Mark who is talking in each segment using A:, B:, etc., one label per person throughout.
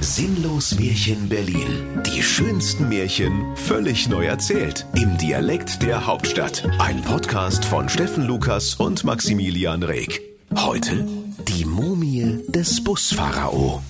A: Sinnlos Märchen Berlin. Die schönsten Märchen völlig neu erzählt. Im Dialekt der Hauptstadt. Ein Podcast von Steffen Lukas und Maximilian Reg. Heute die Mumie des Buspharao.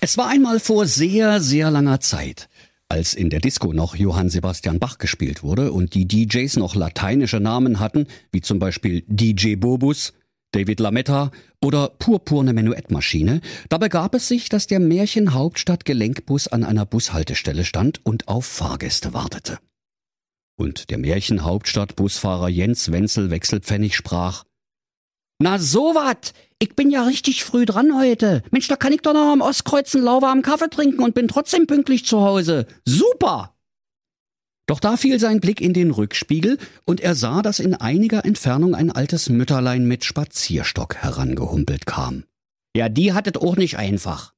B: Es war einmal vor sehr, sehr langer Zeit. Als in der Disco noch Johann Sebastian Bach gespielt wurde und die DJs noch lateinische Namen hatten, wie zum Beispiel DJ Bobus, David Lametta oder Purpurne Menuettmaschine, da begab es sich, dass der Märchenhauptstadt Gelenkbus an einer Bushaltestelle stand und auf Fahrgäste wartete. Und der Märchenhauptstadt Busfahrer Jens Wenzel Wechselpfennig sprach Na so wat! Ich bin ja richtig früh dran heute. Mensch, da kann ich doch noch am Ostkreuzen lauwarmen Kaffee trinken und bin trotzdem pünktlich zu Hause. Super! Doch da fiel sein Blick in den Rückspiegel und er sah, dass in einiger Entfernung ein altes Mütterlein mit Spazierstock herangehumpelt kam. Ja, die hattet auch nicht einfach,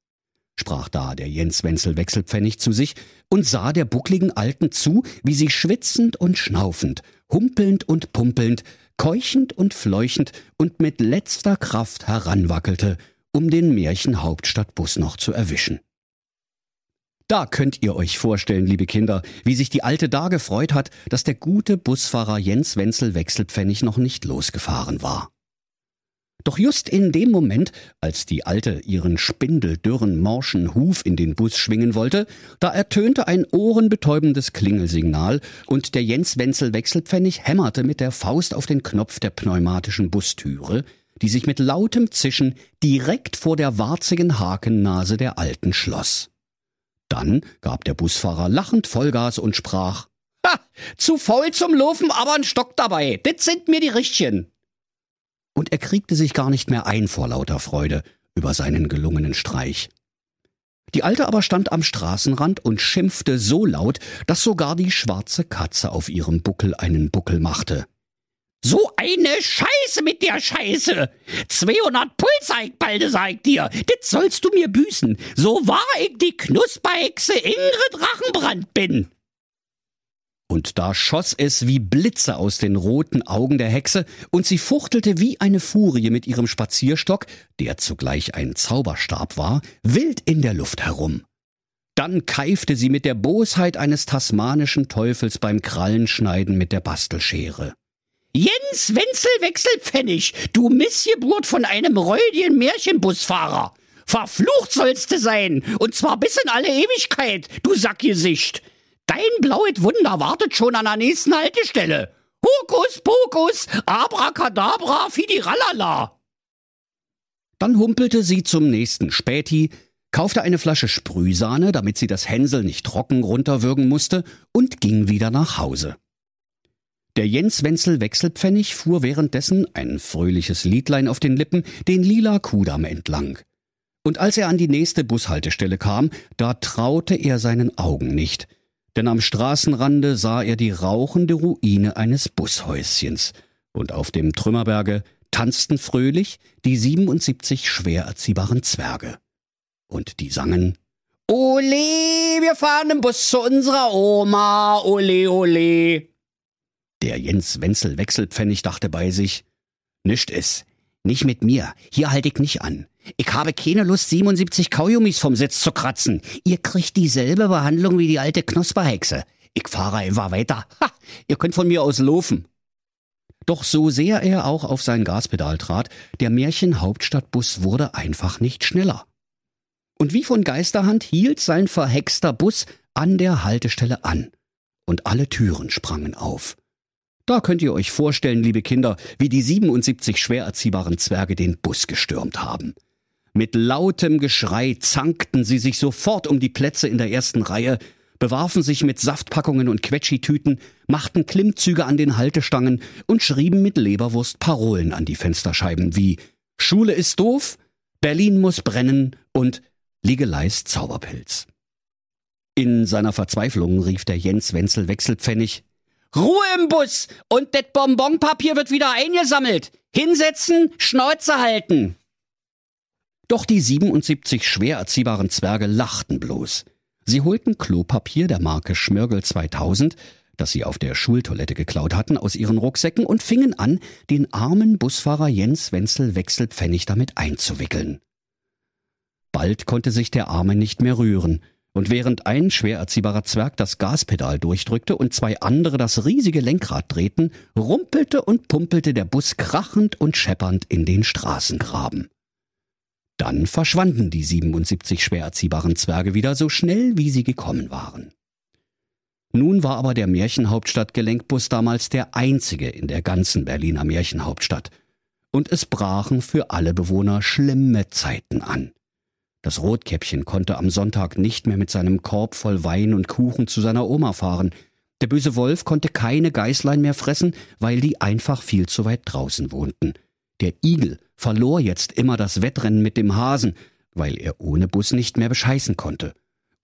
B: sprach da der Jens Wenzel Wechselpfennig zu sich und sah der buckligen Alten zu, wie sie schwitzend und schnaufend, humpelnd und pumpelnd, keuchend und fleuchend und mit letzter Kraft heranwackelte, um den Märchenhauptstadtbus noch zu erwischen. Da könnt ihr euch vorstellen, liebe Kinder, wie sich die Alte da gefreut hat, dass der gute Busfahrer Jens Wenzel Wechselpfennig noch nicht losgefahren war. Doch just in dem Moment, als die Alte ihren spindeldürren, morschen Huf in den Bus schwingen wollte, da ertönte ein ohrenbetäubendes Klingelsignal und der Jens Wenzel Wechselpfennig hämmerte mit der Faust auf den Knopf der pneumatischen Bustüre, die sich mit lautem Zischen direkt vor der warzigen Hakennase der Alten schloss. Dann gab der Busfahrer lachend Vollgas und sprach, Ha, zu faul zum Laufen, aber ein Stock dabei. Das sind mir die Richtchen. Und er kriegte sich gar nicht mehr ein vor lauter Freude über seinen gelungenen Streich. Die Alte aber stand am Straßenrand und schimpfte so laut, dass sogar die schwarze Katze auf ihrem Buckel einen Buckel machte. So eine Scheiße mit der Scheiße! 200 Pulseig, balde, sag ich dir! Das sollst du mir büßen, so wahr ich die Knusperhexe Ingrid Rachenbrand bin! Und da schoss es wie Blitze aus den roten Augen der Hexe, und sie fuchtelte wie eine Furie mit ihrem Spazierstock, der zugleich ein Zauberstab war, wild in der Luft herum. Dann keifte sie mit der Bosheit eines tasmanischen Teufels beim Krallenschneiden mit der Bastelschere. Jens Wenzel Wechselpfennig, du Missgeburt von einem räudigen Märchenbusfahrer. Verflucht sollst du sein, und zwar bis in alle Ewigkeit, du Sackgesicht. Dein blaues Wunder wartet schon an der nächsten Haltestelle. Hokus pokus, abracadabra, fidiralala. Dann humpelte sie zum nächsten Späti, kaufte eine Flasche Sprühsahne, damit sie das Hänsel nicht trocken runterwürgen musste, und ging wieder nach Hause. Der Jens Wenzel Wechselpfennig fuhr währenddessen, ein fröhliches Liedlein auf den Lippen, den lila Kudamm entlang. Und als er an die nächste Bushaltestelle kam, da traute er seinen Augen nicht, denn am Straßenrande sah er die rauchende Ruine eines Bushäuschens, und auf dem Trümmerberge tanzten fröhlich die 77 schwer erziehbaren Zwerge. Und die sangen Ole, wir fahren im Bus zu unserer Oma, ole, ole. Der Jens Wenzel Wechselpfennig dachte bei sich, nischt es, nicht mit mir, hier halt ich nicht an. Ich habe keine Lust, 77 Kaugummis vom Sitz zu kratzen. Ihr kriegt dieselbe Behandlung wie die alte Knusperhexe. Ich fahre einfach weiter. Ha, ihr könnt von mir aus laufen. Doch so sehr er auch auf sein Gaspedal trat, der Märchenhauptstadtbus wurde einfach nicht schneller. Und wie von Geisterhand hielt sein verhexter Bus an der Haltestelle an. Und alle Türen sprangen auf. Da könnt ihr euch vorstellen, liebe Kinder, wie die 77 schwer erziehbaren Zwerge den Bus gestürmt haben. Mit lautem Geschrei zankten sie sich sofort um die Plätze in der ersten Reihe, bewarfen sich mit Saftpackungen und Quetschitüten, machten Klimmzüge an den Haltestangen und schrieben mit Leberwurst Parolen an die Fensterscheiben wie Schule ist doof, Berlin muss brennen und Liegeleis Zauberpilz. In seiner Verzweiflung rief der Jens Wenzel Wechselpfennig Ruhe im Bus und das Bonbonpapier wird wieder eingesammelt. Hinsetzen, Schnauze halten. Doch die 77 schwer erziehbaren Zwerge lachten bloß. Sie holten Klopapier der Marke Schmörgel 2000, das sie auf der Schultoilette geklaut hatten, aus ihren Rucksäcken und fingen an, den armen Busfahrer Jens Wenzel Wechselpfennig damit einzuwickeln. Bald konnte sich der Arme nicht mehr rühren, und während ein schwer erziehbarer Zwerg das Gaspedal durchdrückte und zwei andere das riesige Lenkrad drehten, rumpelte und pumpelte der Bus krachend und scheppernd in den Straßengraben. Dann verschwanden die 77 schwer erziehbaren Zwerge wieder so schnell, wie sie gekommen waren. Nun war aber der Märchenhauptstadt-Gelenkbus damals der einzige in der ganzen Berliner Märchenhauptstadt. Und es brachen für alle Bewohner schlimme Zeiten an. Das Rotkäppchen konnte am Sonntag nicht mehr mit seinem Korb voll Wein und Kuchen zu seiner Oma fahren. Der böse Wolf konnte keine Geißlein mehr fressen, weil die einfach viel zu weit draußen wohnten. Der Igel verlor jetzt immer das Wettrennen mit dem Hasen, weil er ohne Bus nicht mehr bescheißen konnte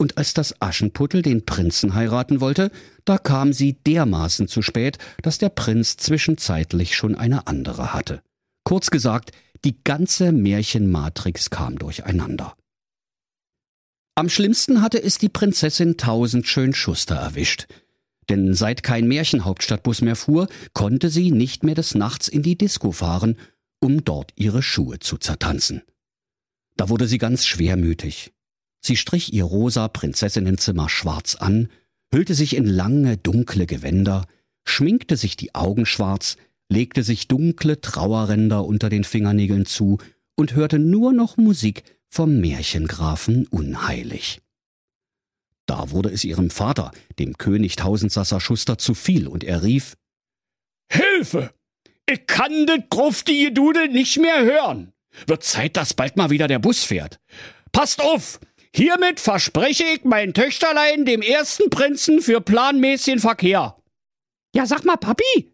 B: und als das Aschenputtel den Prinzen heiraten wollte, da kam sie dermaßen zu spät, dass der Prinz zwischenzeitlich schon eine andere hatte. Kurz gesagt, die ganze Märchenmatrix kam durcheinander. Am schlimmsten hatte es die Prinzessin Tausendschön Schuster erwischt. Denn seit kein Märchenhauptstadtbus mehr fuhr, konnte sie nicht mehr des Nachts in die Disco fahren, um dort ihre Schuhe zu zertanzen. Da wurde sie ganz schwermütig. Sie strich ihr rosa Prinzessinnenzimmer schwarz an, hüllte sich in lange, dunkle Gewänder, schminkte sich die Augen schwarz, legte sich dunkle Trauerränder unter den Fingernägeln zu und hörte nur noch Musik vom Märchengrafen Unheilig. Da wurde es ihrem Vater, dem König Tausendsasser Schuster, zu viel und er rief Hilfe! Ich kann das gruftige Dudel nicht mehr hören. Wird Zeit, dass bald mal wieder der Bus fährt. Passt auf! Hiermit verspreche ich mein Töchterlein dem ersten Prinzen für planmäßigen Verkehr. Ja, sag mal, Papi,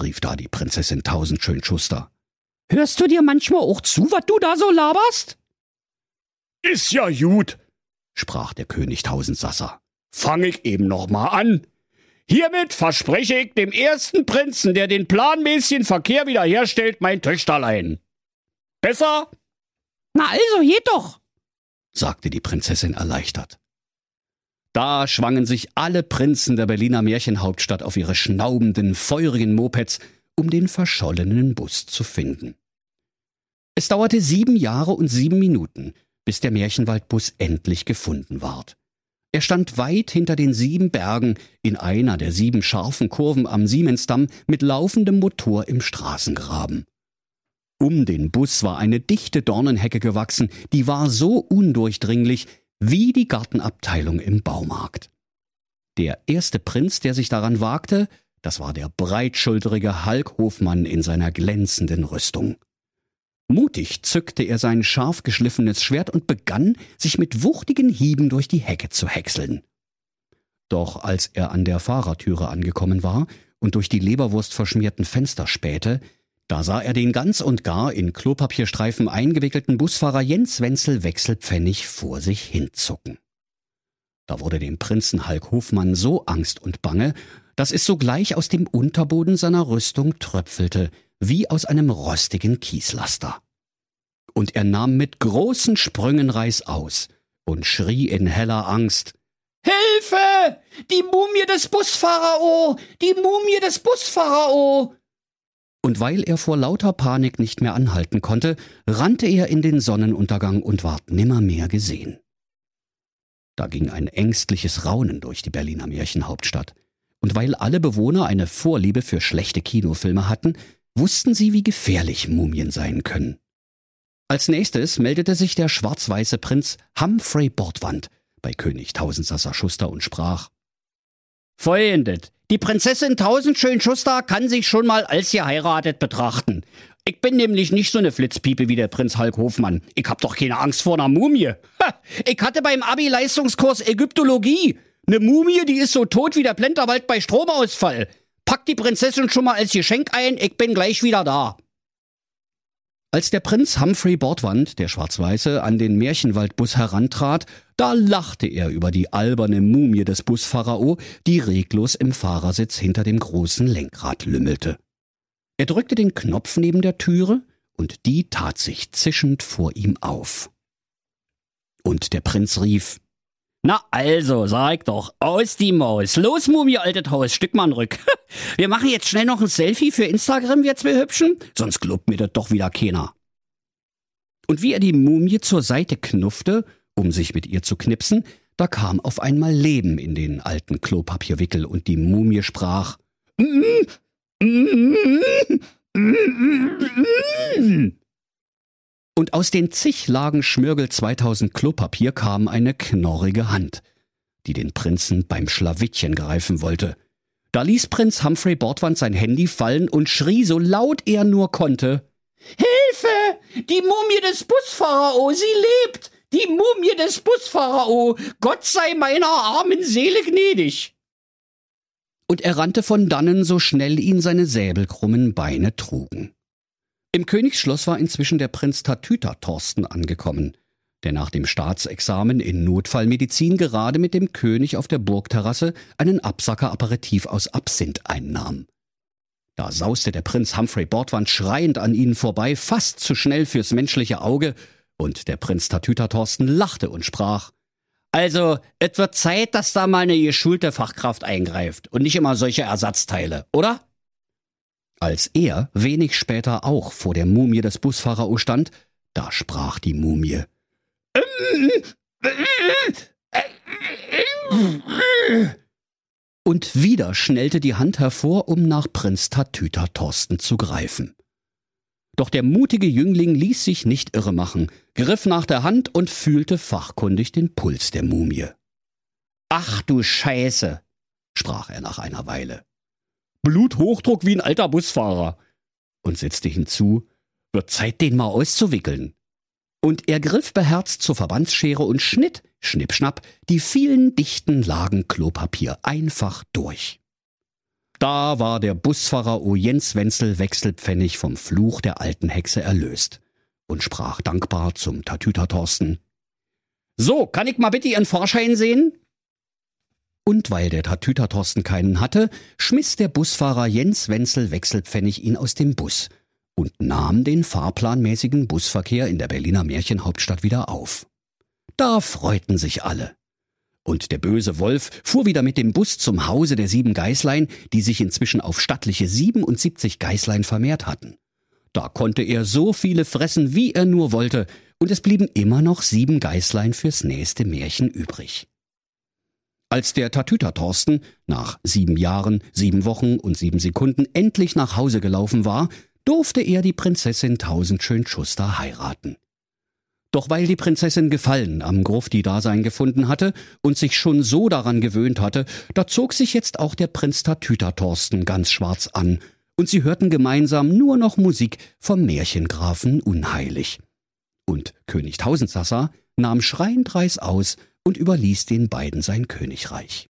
B: rief da die Prinzessin Tausendschön Schuster. Hörst du dir manchmal auch zu, was du da so laberst? Ist ja gut, sprach der König Tausendsasser. Fang ich eben noch mal an. Hiermit verspreche ich dem ersten Prinzen, der den planmäßigen Verkehr wiederherstellt, mein Töchterlein. Besser? Na also, geht doch, sagte die Prinzessin erleichtert. Da schwangen sich alle Prinzen der Berliner Märchenhauptstadt auf ihre schnaubenden, feurigen Mopeds, um den verschollenen Bus zu finden. Es dauerte sieben Jahre und sieben Minuten, bis der Märchenwaldbus endlich gefunden ward. Er stand weit hinter den sieben Bergen in einer der sieben scharfen Kurven am Siemensdamm mit laufendem Motor im Straßengraben. Um den Bus war eine dichte Dornenhecke gewachsen, die war so undurchdringlich wie die Gartenabteilung im Baumarkt. Der erste Prinz, der sich daran wagte, das war der breitschulterige Hulk Hofmann in seiner glänzenden Rüstung. Mutig zückte er sein scharf geschliffenes Schwert und begann, sich mit wuchtigen Hieben durch die Hecke zu häckseln. Doch als er an der Fahrertüre angekommen war und durch die Leberwurst verschmierten Fenster spähte, da sah er den ganz und gar in Klopapierstreifen eingewickelten Busfahrer Jens Wenzel Wechselpfennig vor sich hinzucken. Da wurde dem Prinzen Hulk Hofmann so Angst und Bange, dass es sogleich aus dem Unterboden seiner Rüstung tröpfelte, wie aus einem rostigen Kieslaster. Und er nahm mit großen Sprüngen Reiß aus und schrie in heller Angst Hilfe! Die Mumie des Buspharao! Die Mumie des Buspharao! Und weil er vor lauter Panik nicht mehr anhalten konnte, rannte er in den Sonnenuntergang und ward nimmermehr gesehen. Da ging ein ängstliches Raunen durch die Berliner Märchenhauptstadt. Und weil alle Bewohner eine Vorliebe für schlechte Kinofilme hatten, wussten sie, wie gefährlich Mumien sein können. Als nächstes meldete sich der schwarz-weiße Prinz Humphrey Bordwand bei König Tausendsasser Schuster und sprach Folgendes. Die Prinzessin Tausendschön Schuster kann sich schon mal als geheiratet betrachten. Ich bin nämlich nicht so eine Flitzpiepe wie der Prinz Hulk Hofmann. Ich hab doch keine Angst vor einer Mumie. Ha, ich hatte beim Abi-Leistungskurs Ägyptologie. Eine Mumie, die ist so tot wie der Plenterwald bei Stromausfall. Pack die Prinzessin schon mal als Geschenk ein, ich bin gleich wieder da. Als der Prinz Humphrey Bordwand, der Schwarz-Weiße, an den Märchenwaldbus herantrat, da lachte er über die alberne Mumie des Buspharao, die reglos im Fahrersitz hinter dem großen Lenkrad lümmelte. Er drückte den Knopf neben der Türe, und die tat sich zischend vor ihm auf. Und der Prinz rief Na also, sag doch, aus die Maus. Los, Mumie, altes Haus, Stück mal rück. Wir machen jetzt schnell noch ein Selfie für Instagram, wir zwei Hübschen, sonst glaubt mir das doch wieder keiner. Und wie er die Mumie zur Seite knuffte, um sich mit ihr zu knipsen, da kam auf einmal Leben in den alten Klopapierwickel und die Mumie sprach. Und aus den zig Lagen Schmörgel 2000 Klopapier kam eine knorrige Hand, die den Prinzen beim Schlawittchen greifen wollte. Da ließ Prinz Humphrey Bordwand sein Handy fallen und schrie so laut er nur konnte. Hilfe! Die Mumie des Buspharao, sie lebt! Die Mumie des Buspharao! Gott sei meiner armen Seele gnädig! Und er rannte von dannen, so schnell ihn seine säbelkrummen Beine trugen. Im Königsschloss war inzwischen der Prinz Tatüta Thorsten angekommen der nach dem Staatsexamen in Notfallmedizin gerade mit dem König auf der Burgterrasse einen Absacker-Aperitif aus Absinth einnahm. Da sauste der Prinz Humphrey Bordwand schreiend an ihnen vorbei, fast zu schnell fürs menschliche Auge, und der Prinz Tatüter Thorsten lachte und sprach, also, es wird Zeit, dass da mal eine geschulte Fachkraft eingreift und nicht immer solche Ersatzteile, oder? Als er wenig später auch vor der Mumie des Buspharao stand, da sprach die Mumie. Und wieder schnellte die Hand hervor, um nach Prinz Tatüta Thorsten zu greifen. Doch der mutige Jüngling ließ sich nicht irre machen, griff nach der Hand und fühlte fachkundig den Puls der Mumie. Ach du Scheiße, sprach er nach einer Weile. Bluthochdruck wie ein alter Busfahrer. Und setzte hinzu, wird Zeit, den mal auszuwickeln. Und er griff beherzt zur Verbandsschere und schnitt, schnippschnapp, die vielen dichten Lagen Klopapier einfach durch. Da war der Busfahrer O Jens Wenzel Wechselpfennig vom Fluch der alten Hexe erlöst und sprach dankbar zum Tatüter Thorsten. So, kann ich mal bitte Ihren Fahrschein sehen? Und weil der Tatüter Thorsten keinen hatte, schmiss der Busfahrer Jens Wenzel Wechselpfennig ihn aus dem Bus und nahm den fahrplanmäßigen Busverkehr in der Berliner Märchenhauptstadt wieder auf. Da freuten sich alle. Und der böse Wolf fuhr wieder mit dem Bus zum Hause der sieben Geißlein, die sich inzwischen auf stattliche 77 Geißlein vermehrt hatten. Da konnte er so viele fressen, wie er nur wollte, und es blieben immer noch sieben Geißlein fürs nächste Märchen übrig. Als der Tatüter Thorsten nach sieben Jahren, sieben Wochen und sieben Sekunden endlich nach Hause gelaufen war, durfte er die Prinzessin Tausendschön Schuster heiraten. Doch weil die Prinzessin Gefallen am Grufti-Dasein gefunden hatte und sich schon so daran gewöhnt hatte, da zog sich jetzt auch der Prinz Tatüter Thorsten ganz schwarz an, und sie hörten gemeinsam nur noch Musik vom Märchengrafen Unheilig. Und König Tausendsassa nahm schreiend Reis aus und überließ den beiden sein Königreich.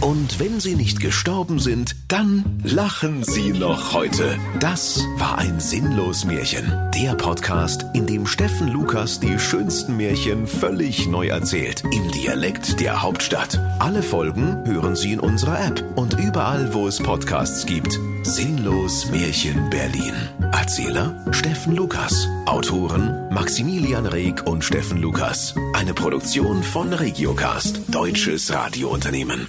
A: Und wenn sie nicht gestorben sind, dann lachen sie noch heute. Das war ein sinnlos Märchen. Der Podcast, in dem Steffen Lukas die schönsten Märchen völlig neu erzählt. Im Dialekt der Hauptstadt. Alle Folgen hören Sie in unserer App und überall, wo es Podcasts gibt. Sinnlos Märchen Berlin. Erzähler Steffen Lukas. Autoren Maximilian Reg und Steffen Lukas. Eine Produktion von Regiocast, deutsches Radiounternehmen.